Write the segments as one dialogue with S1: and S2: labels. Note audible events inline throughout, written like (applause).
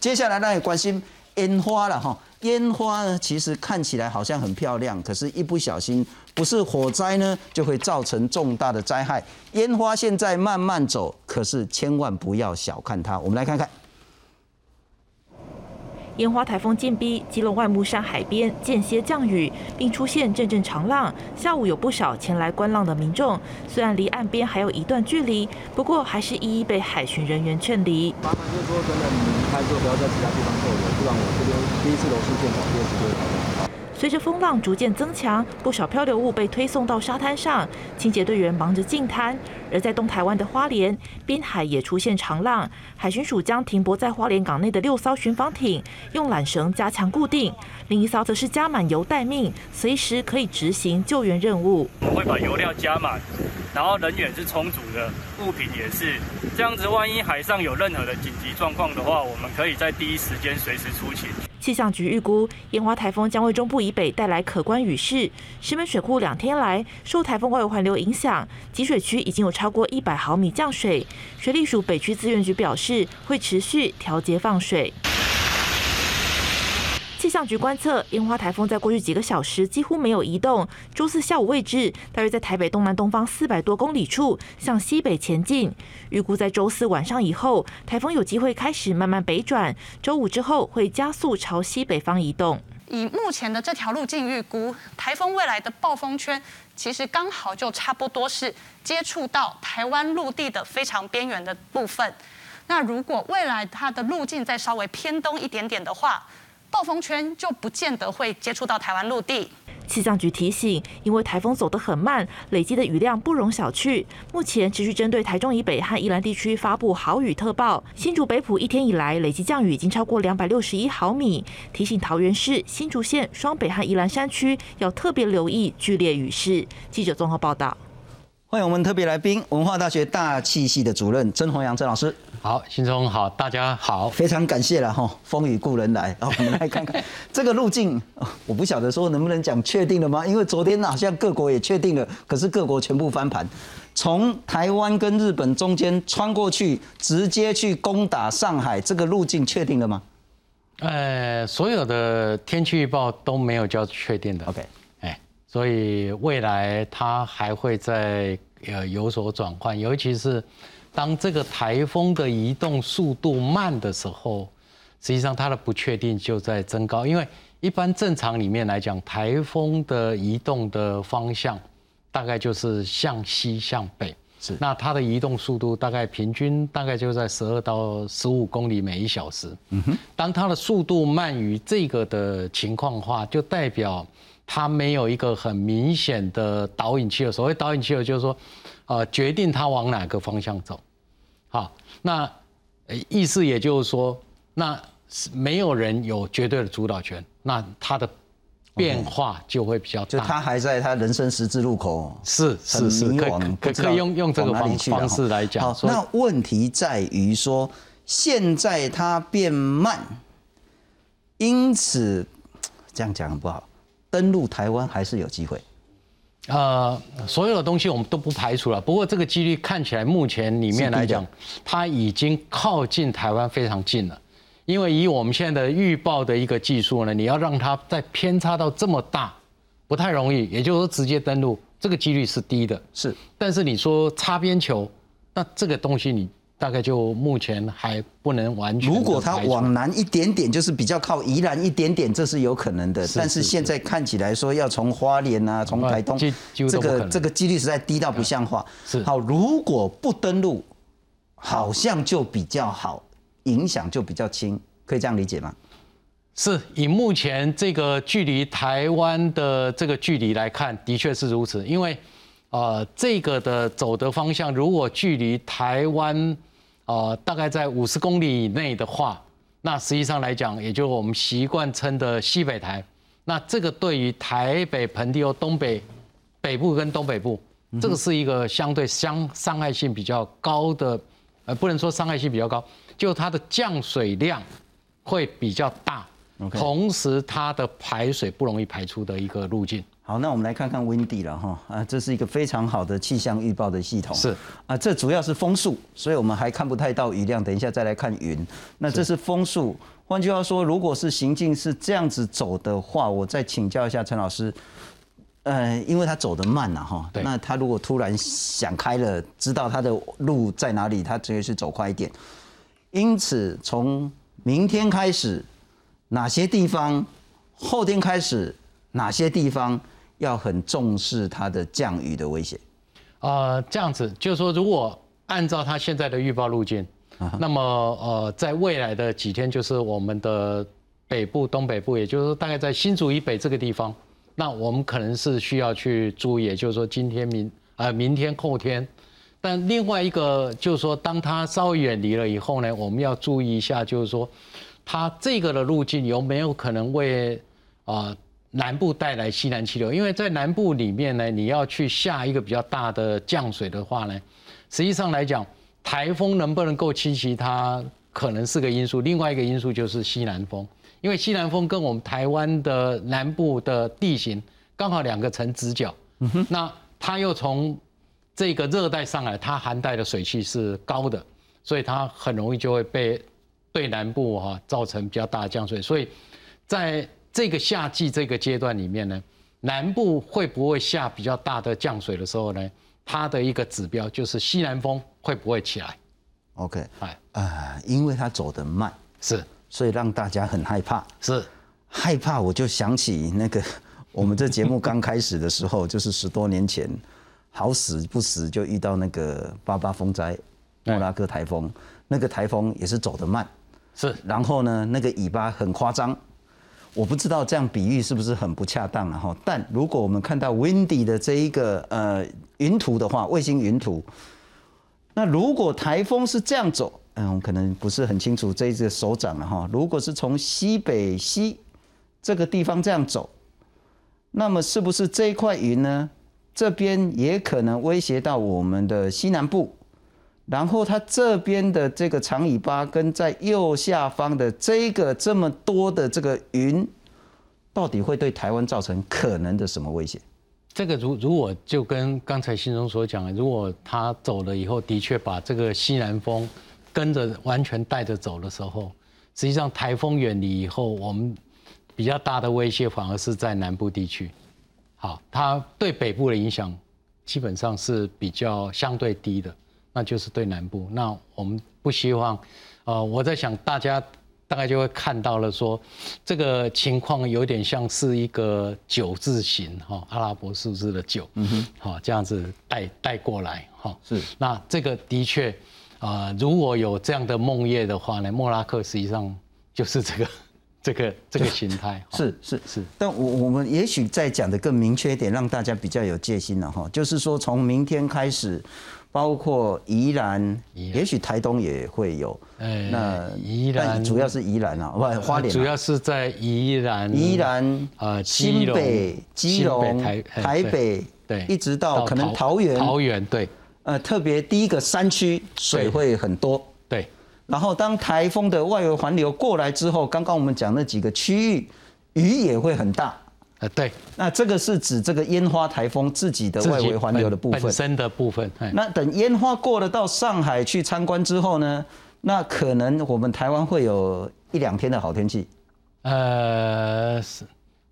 S1: 接下来，大家关心烟花了哈。烟花呢，其实看起来好像很漂亮，可是一不小心，不是火灾呢，就会造成重大的灾害。烟花现在慢慢走，可是千万不要小看它。我们来看看。
S2: 烟花台风进逼基隆万木山海边，间歇降雨，并出现阵阵长浪。下午有不少前来观浪的民众，虽然离岸边还有一段距离，不过还是一一被海巡人员劝离。
S3: 麻烦就是说，真的，你离开之后不要在其他地方逗留，不然我这边第一次楼市现我，第二次就会。
S2: 随着风浪逐渐增强，不少漂流物被推送到沙滩上，清洁队员忙着净滩。而在东台湾的花莲滨海也出现长浪，海巡署将停泊在花莲港内的六艘巡防艇用缆绳加强固定，另一艘则是加满油待命，随时可以执行救援任务。
S4: 我们会把油料加满，然后人员是充足的，物品也是这样子。万一海上有任何的紧急状况的话，我们可以在第一时间随时出勤。
S2: 气象局预估，烟花台风将为中部以北带来可观雨势。石门水库两天来受台风外围环流影响，集水区已经有超过一百毫米降水。水利署北区资源局表示，会持续调节放水。气象局观测，烟花台风在过去几个小时几乎没有移动。周四下午位置大约在台北东南东方四百多公里处，向西北前进。预估在周四晚上以后，台风有机会开始慢慢北转。周五之后会加速朝西北方移动。
S5: 以目前的这条路径预估，台风未来的暴风圈其实刚好就差不多是接触到台湾陆地的非常边缘的部分。那如果未来它的路径再稍微偏东一点点的话，暴风圈就不见得会接触到台湾陆地。
S2: 气象局提醒，因为台风走得很慢，累积的雨量不容小觑。目前持续针对台中以北和宜兰地区发布豪雨特报。新竹北埔一天以来累计降雨已经超过两百六十一毫米，提醒桃园市、新竹县、双北和宜兰山区要特别留意剧烈雨势。记者综合报道。
S1: 欢迎我们特别来宾，文化大学大气系的主任曾宏阳曾老师。
S6: 好，新中好，大家好，
S1: 非常感谢了哈，风雨故人来，我们来看看 (laughs) 这个路径。我不晓得说能不能讲确定了吗？因为昨天好像各国也确定了，可是各国全部翻盘，从台湾跟日本中间穿过去，直接去攻打上海，这个路径确定了吗？
S6: 呃，所有的天气预报都没有叫确定的。
S1: OK 哎。
S6: 所以未来它还会在呃有所转换，尤其是当这个台风的移动速度慢的时候，实际上它的不确定就在增高。因为一般正常里面来讲，台风的移动的方向大概就是向西向北，
S1: 是
S6: 那它的移动速度大概平均大概就在十二到十五公里每一小时。嗯哼，当它的速度慢于这个的情况话，就代表。它没有一个很明显的导引气流，所谓导引气流就是说，呃，决定它往哪个方向走。好，那意思也就是说，那没有人有绝对的主导权，那他的变化就会比较大。
S1: 就他还在他人生十字路口，
S6: 是是是，可可以用用这个方方式来讲。
S1: 好，那问题在于说，现在他变慢，因此 (tsk) 这样讲不好。登陆台湾还是有机会，
S6: 呃，所有的东西我们都不排除了。不过这个几率看起来目前里面来讲，它已经靠近台湾非常近了。因为以我们现在的预报的一个技术呢，你要让它再偏差到这么大，不太容易。也就是说，直接登陆这个几率是低的。
S1: 是，
S6: 但是你说擦边球，那这个东西你。大概就目前还不能完全。
S1: 如果它往南一点点，就是比较靠宜兰一点点，这是有可能的。但是现在看起来说要从花莲啊，从台东，这个这个几率实在低到不像话。
S6: 是
S1: 好，如果不登陆，好像就比较好，影响就比较轻，可以这样理解吗？
S6: 是以目前这个距离台湾的这个距离来看，的确是如此。因为呃，这个的走的方向，如果距离台湾。呃，大概在五十公里以内的话，那实际上来讲，也就我们习惯称的西北台。那这个对于台北盆地或东北北部跟东北部，这个是一个相对相伤害性比较高的，呃，不能说伤害性比较高，就它的降水量会比较大，同时它的排水不容易排出的一个路径。
S1: 好，那我们来看看 Windy 了哈啊，这是一个非常好的气象预报的系统。
S6: 是
S1: 啊，这主要是风速，所以我们还看不太到雨量。等一下再来看云。那这是风速，换句话说，如果是行进是这样子走的话，我再请教一下陈老师。呃，因为他走得慢呐哈，那他如果突然想开了，知道他的路在哪里，他直接是走快一点。因此，从明天开始，哪些地方，后天开始哪些地方要很重视它的降雨的威胁？
S6: 呃，这样子就是说，如果按照它现在的预报路径，那么呃，在未来的几天，就是我们的北部、东北部，也就是说大概在新竹以北这个地方，那我们可能是需要去注意，也就是说今天明呃明天后天。但另外一个就是说，当它稍微远离了以后呢，我们要注意一下，就是说它这个的路径有没有可能为啊、呃南部带来西南气流？因为在南部里面呢，你要去下一个比较大的降水的话呢，实际上来讲，台风能不能够侵袭它，可能是个因素。另外一个因素就是西南风，因为西南风跟我们台湾的南部的地形刚好两个成直角，那它又从这个热带上来，它含带的水汽是高的，所以它很容易就会被对南部哈、造成比较大的降水。所以在这个夏季这个阶段里面呢，南部会不会下比较大的降水的时候呢？它的一个指标就是西南风会不会起来
S1: ？OK，
S6: 哎，
S1: 啊，因为它走得慢，
S6: 是
S1: 所以让大家很害怕。
S6: 是，
S1: 害怕，我就想起那个我们这节目刚开始的时候，(laughs) 就是十多年前，好死不死就遇到那个八八风灾，莫拉克台风，那个台风也是走得慢，
S6: 是
S1: 然后呢，那个尾巴很夸张。我不知道这样比喻是不是很不恰当啊？哈，但如果我们看到 Windy 的这一个呃云图的话，卫星云图，那如果台风是这样走，嗯，我可能不是很清楚这一只手掌了哈。如果是从西北西这个地方这样走，那么是不是这一块云呢？这边也可能威胁到我们的西南部，然后它这边的这个长尾巴跟在右下方的这个这么多的这个云，到底会对台湾造成可能的什么威胁？
S6: 这个如如果就跟刚才信中所讲的，如果他走了以后，的确把这个西南风跟着完全带着走的时候，实际上台风远离以后，我们比较大的威胁反而是在南部地区。好，它对北部的影响基本上是比较相对低的，那就是对南部。那我们不希望，呃，我在想大家大概就会看到了说，这个情况有点像是一个九字形哈、阿拉伯数字的九，嗯哼，好、这样子带带过来哈、
S1: 是
S6: 那这个的确，啊，如果有这样的梦魇的话呢，莫拉克实际上就是这个这个这个形态，(laughs)
S1: 是是
S6: 是，
S1: 但我我们也许再讲的更明确一点，让大家比较有戒心了哈。就是说，从明天开始，包括宜兰，也许台东也会有。
S6: 哎
S1: 那
S6: 宜兰。
S1: 主要是宜兰啊，不花莲啊、
S6: 主要是在宜兰、
S1: 宜兰、
S6: 呃基
S1: 新北、基隆、
S6: 台
S1: 北，
S6: 对
S1: 一直到可能桃园，
S6: 桃园对。
S1: 呃，特别第一个山区水会很多。
S6: 对
S1: 然后当台风的外围环流过来之后，刚刚我们讲那几个区域，雨也会很大。
S6: 呃对，
S1: 那这个是指这个烟花台风自己的外围环流的部分。
S6: 本本身的部分，哎
S1: 那等烟花过了到上海去参观之后呢，那可能我们台湾会有一两天的好天气。
S6: 呃是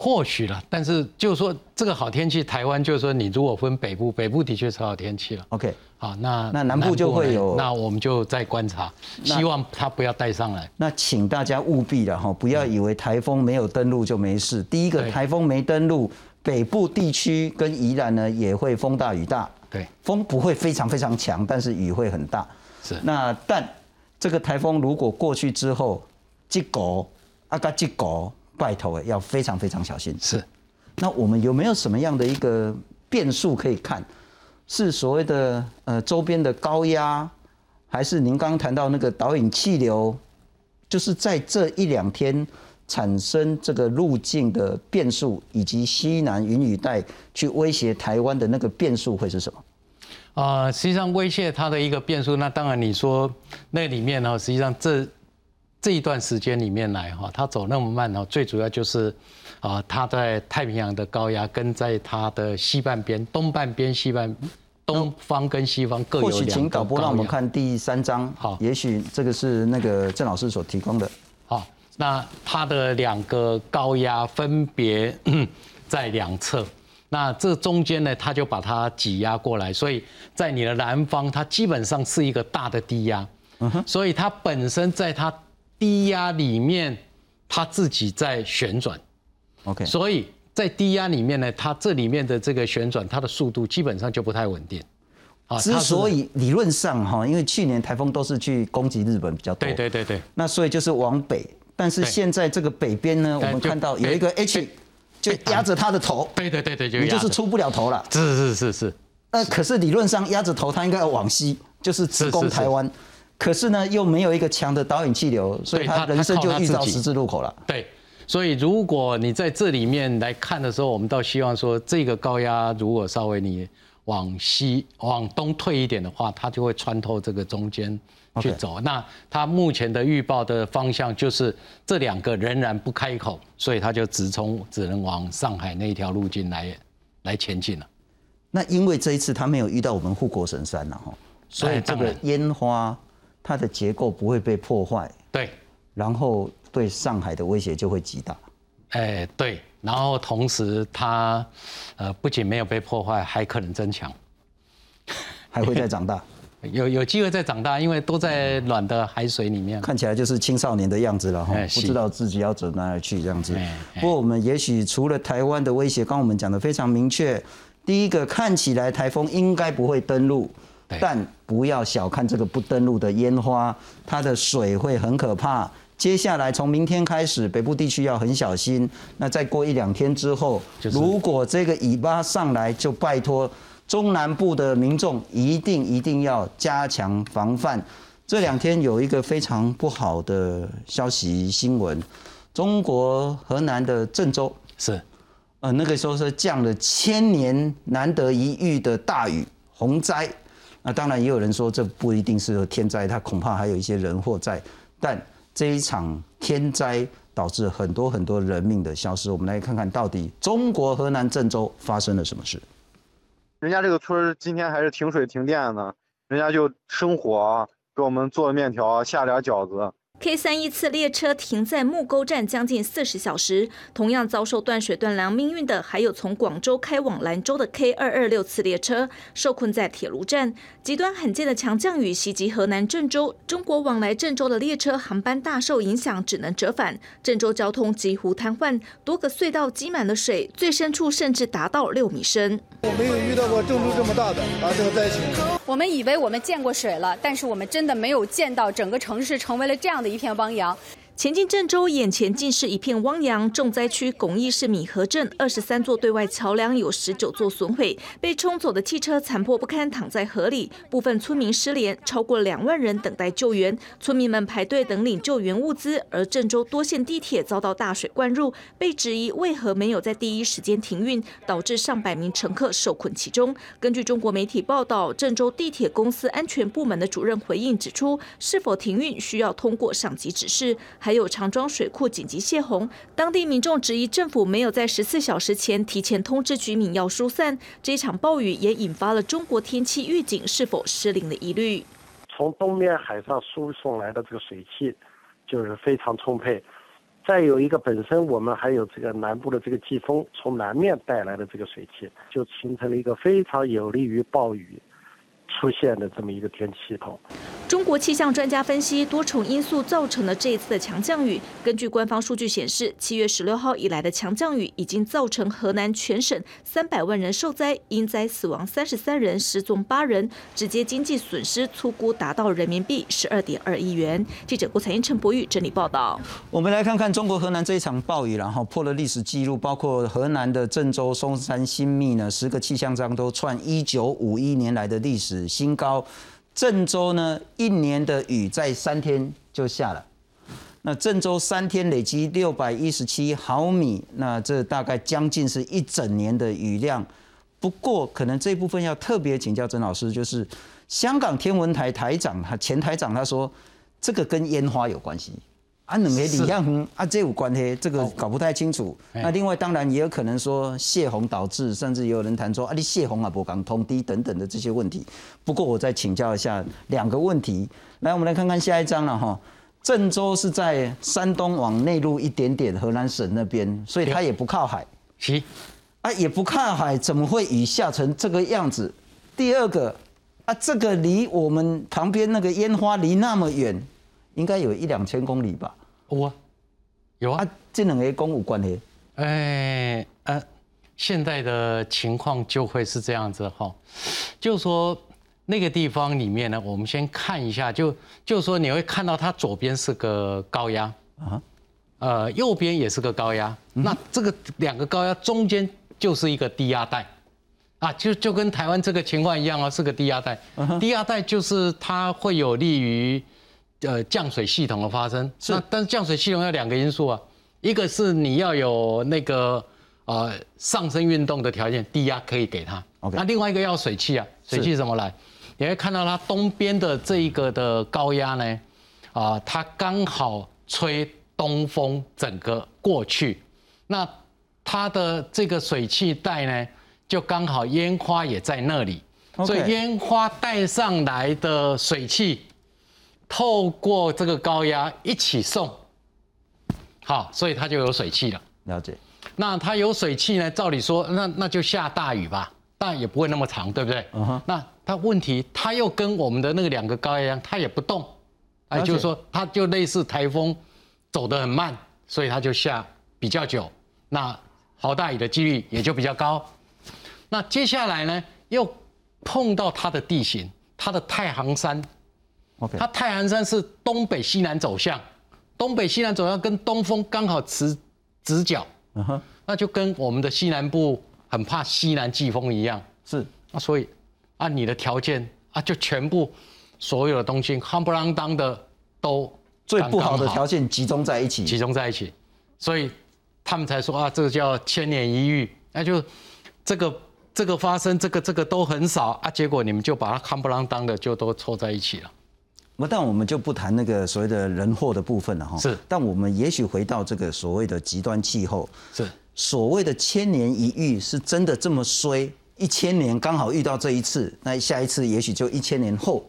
S6: 或许了，但是就是说这个好天气，台湾就是说你如果分北部，北部的确是好天气了。
S1: OK，
S6: 好，那
S1: 那南部就会有
S6: 那我们就再观察，希望它不要带上来。
S1: 那请大家务必了哈，不要以为台风没有登陆就没事。第一个，
S6: 对
S1: 台风没登陆，北部地区跟宜兰呢也会风大雨大。
S6: 对，
S1: 风不会非常非常强，但是雨会很大。
S6: 是
S1: 那但这个台风如果过去之后，这狗啊嘎这狗，拜托哎，要非常非常小心。
S6: 是。
S1: 那我们有没有什么样的一个变数可以看？是所谓的呃周边的高压，还是您刚刚谈到那个导引气流？就是在这一两天产生这个路径的变数，以及西南云雨带去威胁台湾的那个变数会是什么？
S6: 啊、实际上威胁它的一个变数，那当然你说那里面呢，实际上这这一段时间里面来哈，它走那么慢呢，最主要就是啊，它在太平洋的高压跟在它的西半边、东半边、西半东方跟西方各有
S1: 或许
S6: 两个
S1: 请导播让我们看第三章，
S6: 好。
S1: 也许这个是那个郑老师所提供的。
S6: 好，那它的两个高压分别 (clears throat) 在两侧，那这中间呢，它就把它挤压过来，所以在你的南方，它基本上是一个大的低压，所以它本身在它低压里面，它自己在旋转
S1: ，OK，
S6: 所以在低压里面呢，它这里面的这个旋转，它的速度基本上就不太稳定。啊
S1: 之所以理论上哈，因为去年台风都是去攻击日本比较多，
S6: 对对对对，
S1: 那所以就是往北。但是现在这个北边呢，我们看到有一个 H，就压着它的头，
S6: 对对对对，就
S1: 你就是出不了头了。
S6: 是是是是，
S1: 那可是理论上压着头，它应该要往西，就是。直攻台湾。可是呢，又没有一个强的导引气流，所以
S6: 对它
S1: 它人生就遇到十字路口了。
S6: 对，所以如果你在这里面来看的时候，我们倒希望说，这个高压如果稍微你往西、往东退一点的话，它就会穿透这个中间去走。那它目前的预报的方向就是这两个仍然不开口，所以它就直冲，只能往上海那一条路径来来前进了。
S1: 那因为这一次它没有遇到我们护国神山了哈，所以这个烟花它的结构不会被破坏，
S6: 对，
S1: 然后对上海的威胁就会极大。
S6: 哎对，然后同时它呃不仅没有被破坏，还可能增强。
S1: 还会再长大，(laughs)
S6: 有有机会再长大，因为都在暖的海水里面。
S1: 看起来就是青少年的样子了哈，
S6: 哎是
S1: 不知道自己要走哪里去这样子不过我们也许除了台湾的威胁，刚刚我们讲的非常明确，第一个看起来台风应该不会登陆
S6: 对，
S1: 但不要小看这个不登陆的烟花，它的水会很可怕。接下来从明天开始，北部地区要很小心。那再过一两天之后，如果这个尾巴上来，就拜托中南部的民众一定一定要加强防范。这两天有一个非常不好的消息新闻，中国河南的郑州，
S6: 是
S1: 呃，那个时候是降了千年难得一遇的大雨洪灾。那当然也有人说这不一定是天灾，它恐怕还有一些人祸在。但这一场天灾导致很多很多人命的消失。我们来看看到底中国河南郑州发生了什么事。
S7: 人家这个村今天还是停水停电呢，人家就生火给我们做面条，下点饺子。
S8: K 三一次列车停在木沟站将近四十小时，同样遭受断水断粮命运的，还有从广州开往兰州的 K 二二六次列车，受困在铁路站。极端罕见的强降雨袭击河南郑州，中国往来郑州的列车航班大受影响，只能折返。郑州交通几乎瘫痪，多个隧道积满了水，最深处甚至达到六米深。
S9: 我没有遇到过郑州这么大的啊这个灾情。
S10: 我们以为我们见过水了，但是我们真的没有见到整个城市成为了这样的一片汪洋。
S8: 前进郑州，眼前尽是一片汪洋。重灾区巩义市米河镇，二十三座对外桥梁有十九座损毁，被冲走的汽车残破不堪，躺在河里。部分村民失联，超过两万人等待救援。村民们排队等领救援物资，而郑州多线地铁遭到大水灌入，被质疑为何没有在第一时间停运，导致上百名乘客受困其中。根据中国媒体报道，郑州地铁公司安全部门的主任回应指出，是否停运需要通过上级指示。还有长庄水库紧急泄洪，当地民众质疑政府没有在十四小时前提前通知居民要疏散。这场暴雨也引发了中国天气预警是否失灵的疑虑。
S11: 从东面海上输送来的这个水汽就是非常充沛，再有一个本身我们还有这个南部的这个季风从南面带来的这个水汽，就形成了一个非常有利于暴雨出现的这么一个天气系统。
S8: 中国气象专家分析，多重因素造成了这一次的强降雨。根据官方数据显示，七月十六号以来的强降雨已经造成河南全省三百万人受灾，因灾死亡三十三人，失踪八人，直接经济损失粗估达到人民币十二点二亿元。记者郭彩英、陈博宇整理报道。
S1: 我们来看看中国河南这一场暴雨，然后破了历史记录，包括河南的郑州、嵩山、新密呢，十个气象站都创一九五一年来的历史新高。郑州呢，一年的雨在三天就下了。那郑州三天累积六百一十七毫米，那这大概将近是一整年的雨量。不过，可能这部分要特别请教曾老师，就是香港天文台台长他前台长他说，这个跟烟花有关系。啊，两个李样红啊，这有关系，这个搞不太清楚。
S6: 哎
S1: 那另外当然也有可能说泄洪导致，甚至也有人谈说啊，你泄洪啊，不港通低等等的这些问题。不过我再请教一下两个问题，来我们来看看下一章了哈。郑州是在山东往内陆一点点，河南省那边，所以它也不靠海。
S6: 是
S1: 啊，也不靠海，怎么会雨下成这个样子？第二个啊，这个离我们旁边那个烟花离那么远，应该有一两千公里吧？
S6: 有啊，有啊，
S1: 这两个公有关系？
S6: 哎呃，现在的情况就会是这样子哈，就是说那个地方里面呢，我们先看一下，就就是说你会看到它左边是个高压啊，呃，右边也是个高压，那这个两个高压中间就是一个低压带。啊，就就跟台湾这个情况一样啊，是个低压带。低压带就是它会有利于呃降水系统的发生。那但是降水系统要两个因素啊，一个是你要有那个呃上升运动的条件，低压可以给它。那另外一个要水汽啊，水汽怎么来？你会看到它东边的这一个的高压呢，啊，它刚好吹东风整个过去，那它的这个水汽带呢？就刚好烟花也在那里，所以烟花带上来的水汽，透过这个高压一起送，好，所以它就有水汽了。
S1: 了解。
S6: 那它有水汽呢？照理说，那那就下大雨吧，但也不会那么长，对不对？嗯哼。那它问题，它又跟我们的那个两个高压一样，它也不动，哎，就是说它就类似台风，走得很慢，所以它就下比较久，那好大雨的几率也就比较高。那接下来呢，又碰到它的地形，它的太行山它太行山是东北西南走向，东北西南走向跟东风刚好持直角，嗯哼，那就跟我们的西南部很怕西南季风一样，
S1: 是，
S6: 那所以按你的条件啊，就全部所有的东西夯不啷当的都
S1: 最不好的条件集中在一起，
S6: 集中在一起，所以他们才说啊，这个叫千年一遇，那就这个。这个发生，这个这个都很少啊，结果你们就把它看不啷当的就都凑在一起了。
S1: 那但我们就不谈那个所谓的人祸的部分了哈。
S6: 是。
S1: 但我们也许回到这个所谓的极端气候，
S6: 是
S1: 所谓的千年一遇，是真的这么衰？一千年刚好遇到这一次，那下一次也许就一千年后，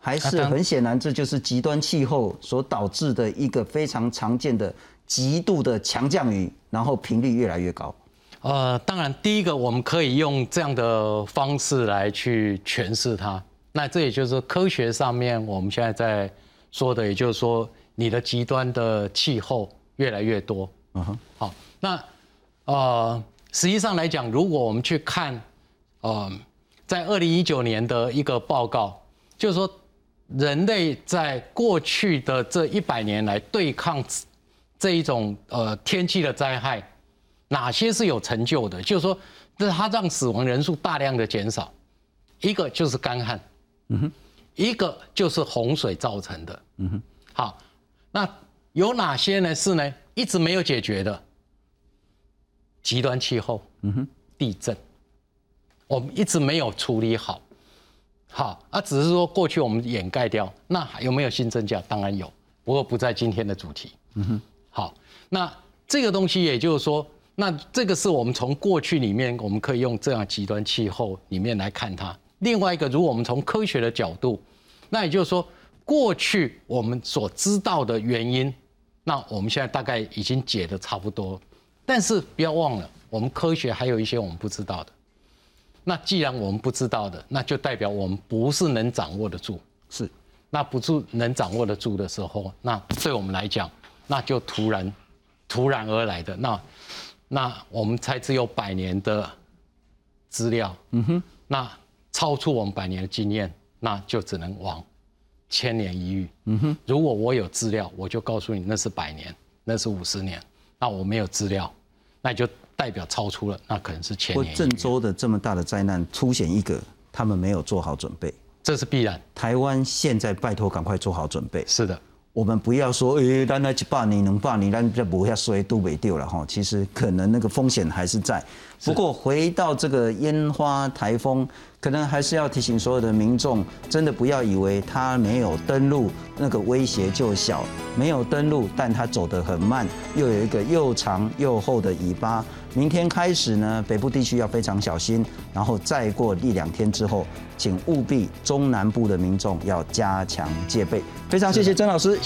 S1: 还是很显然这就是极端气候所导致的一个非常常见的极度的强降雨，然后频率越来越高。
S6: 呃，当然，第一个我们可以用这样的方式来去诠释它。那这也就是科学上面我们现在在说的，也就是说，你的极端的气候越来越多。嗯哼。好，那呃，实际上来讲，如果我们去看，呃，在二零一九年的一个报告，就是说，人类在过去的这一百年来对抗这一种呃天气的灾害。哪些是有成就的？就是说，这它让死亡人数大量的减少。一个就是干旱，嗯哼，一个就是洪水造成的，嗯哼。好，那有哪些呢？是呢，一直没有解决的极端气候，嗯哼，地震，我们一直没有处理好。好，啊，只是说过去我们掩盖掉。那还有没有新增加？当然有，不过不在今天的主题。嗯哼。好，那这个东西也就是说。那这个是我们从过去里面，我们可以用这样极端气候里面来看它。另外一个，如果我们从科学的角度，那也就是说，过去我们所知道的原因，那我们现在大概已经解的差不多。但是不要忘了，我们科学还有一些我们不知道的。那既然我们不知道的，那就代表我们不是能掌握得住。
S1: 是，
S6: 那不住能掌握得住的时候，那对我们来讲，那就突然突然而来的那。那我们才只有百年的资料，嗯哼，那超出我们百年的经验，那就只能往千年一遇，嗯哼。如果我有资料，我就告诉你那是百年，那是五十年。那我没有资料，那就代表超出了，那可能是千年。
S1: 郑州的这么大的灾难凸显一个，他们没有做好准备，
S6: 这是必然。
S1: 台湾现在拜托赶快做好准备。
S6: 是的，
S1: 我们不要说，诶，咱那一百年、两百年，咱这不要衰都没掉了哈。其实可能那个风险还是在。不过回到这个烟花台风，可能还是要提醒所有的民众，真的不要以为它没有登陆，那个威胁就小。没有登陆，但它走得很慢，又有一个又长又厚的尾巴。明天开始呢，北部地区要非常小心，然后再过一两天之后，请务必中南部的民众要加强戒备。非常谢谢曾老师。